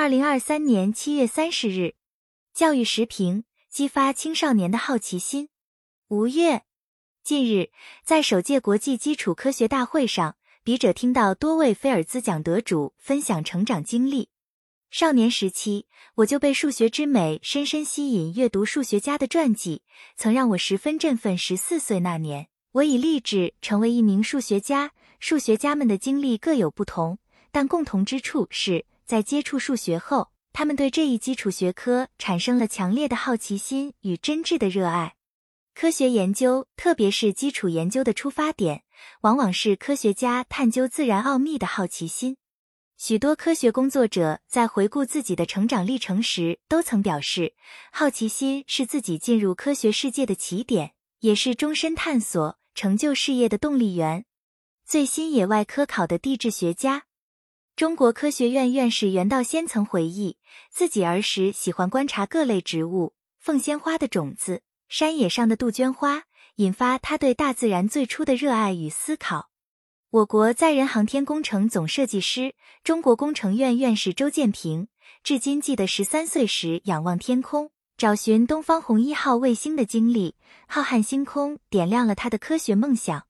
二零二三年七月三十日，教育时评：激发青少年的好奇心。吴越，近日在首届国际基础科学大会上，笔者听到多位菲尔兹奖得主分享成长经历。少年时期，我就被数学之美深深吸引，阅读数学家的传记，曾让我十分振奋。十四岁那年，我已立志成为一名数学家。数学家们的经历各有不同，但共同之处是。在接触数学后，他们对这一基础学科产生了强烈的好奇心与真挚的热爱。科学研究，特别是基础研究的出发点，往往是科学家探究自然奥秘的好奇心。许多科学工作者在回顾自己的成长历程时，都曾表示，好奇心是自己进入科学世界的起点，也是终身探索、成就事业的动力源。最新野外科考的地质学家。中国科学院院士袁道先曾回忆，自己儿时喜欢观察各类植物、凤仙花的种子、山野上的杜鹃花，引发他对大自然最初的热爱与思考。我国载人航天工程总设计师、中国工程院院士周建平，至今记得十三岁时仰望天空，找寻东方红一号卫星的经历。浩瀚星空点亮了他的科学梦想。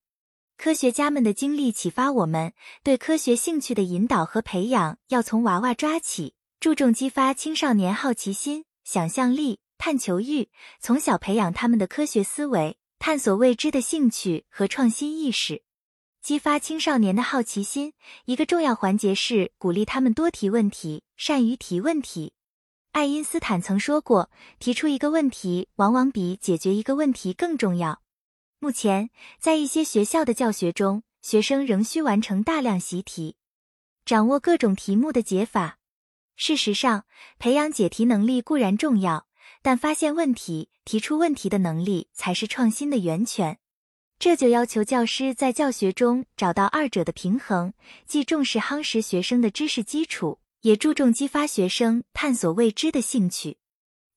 科学家们的经历启发我们，对科学兴趣的引导和培养要从娃娃抓起，注重激发青少年好奇心、想象力、探求欲，从小培养他们的科学思维、探索未知的兴趣和创新意识。激发青少年的好奇心，一个重要环节是鼓励他们多提问题，善于提问题。爱因斯坦曾说过：“提出一个问题，往往比解决一个问题更重要。”目前，在一些学校的教学中，学生仍需完成大量习题，掌握各种题目的解法。事实上，培养解题能力固然重要，但发现问题、提出问题的能力才是创新的源泉。这就要求教师在教学中找到二者的平衡，既重视夯实学生的知识基础，也注重激发学生探索未知的兴趣。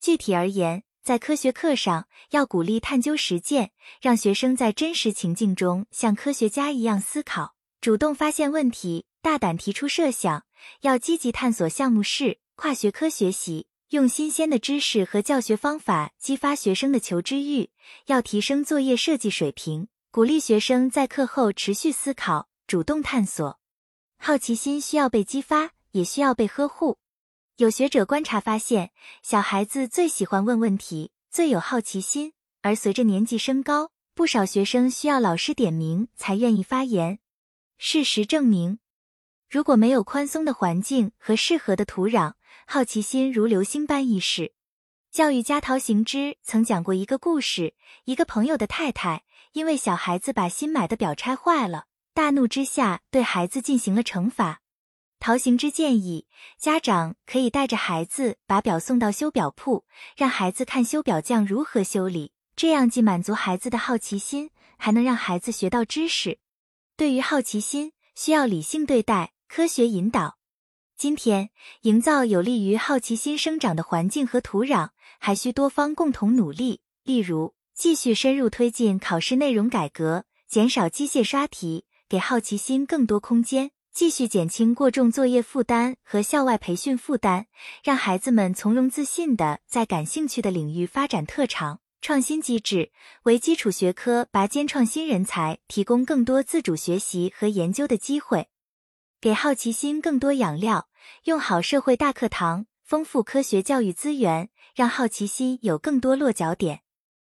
具体而言，在科学课上，要鼓励探究实践，让学生在真实情境中像科学家一样思考，主动发现问题，大胆提出设想。要积极探索项目式、跨学科学习，用新鲜的知识和教学方法激发学生的求知欲。要提升作业设计水平，鼓励学生在课后持续思考，主动探索。好奇心需要被激发，也需要被呵护。有学者观察发现，小孩子最喜欢问问题，最有好奇心。而随着年纪升高，不少学生需要老师点名才愿意发言。事实证明，如果没有宽松的环境和适合的土壤，好奇心如流星般易逝。教育家陶行知曾讲过一个故事：一个朋友的太太因为小孩子把新买的表拆坏了，大怒之下对孩子进行了惩罚。陶行知建议家长可以带着孩子把表送到修表铺，让孩子看修表匠如何修理，这样既满足孩子的好奇心，还能让孩子学到知识。对于好奇心，需要理性对待，科学引导。今天，营造有利于好奇心生长的环境和土壤，还需多方共同努力。例如，继续深入推进考试内容改革，减少机械刷题，给好奇心更多空间。继续减轻过重作业负担和校外培训负担，让孩子们从容自信地在感兴趣的领域发展特长。创新机制为基础学科拔尖创新人才提供更多自主学习和研究的机会，给好奇心更多养料。用好社会大课堂，丰富科学教育资源，让好奇心有更多落脚点。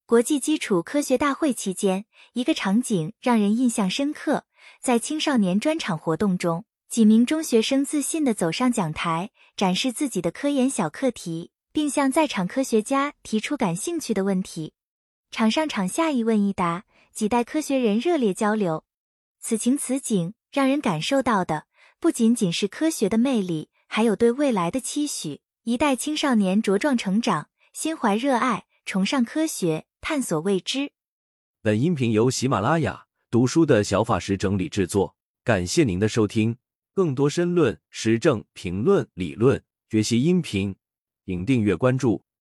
国际基础科学大会期间，一个场景让人印象深刻。在青少年专场活动中，几名中学生自信地走上讲台，展示自己的科研小课题，并向在场科学家提出感兴趣的问题。场上场下一问一答，几代科学人热烈交流。此情此景，让人感受到的不仅仅是科学的魅力，还有对未来的期许。一代青少年茁壮成长，心怀热爱，崇尚科学，探索未知。本音频由喜马拉雅。读书的小法师整理制作，感谢您的收听。更多深论、时政评论、理论学习音频，请订阅关注。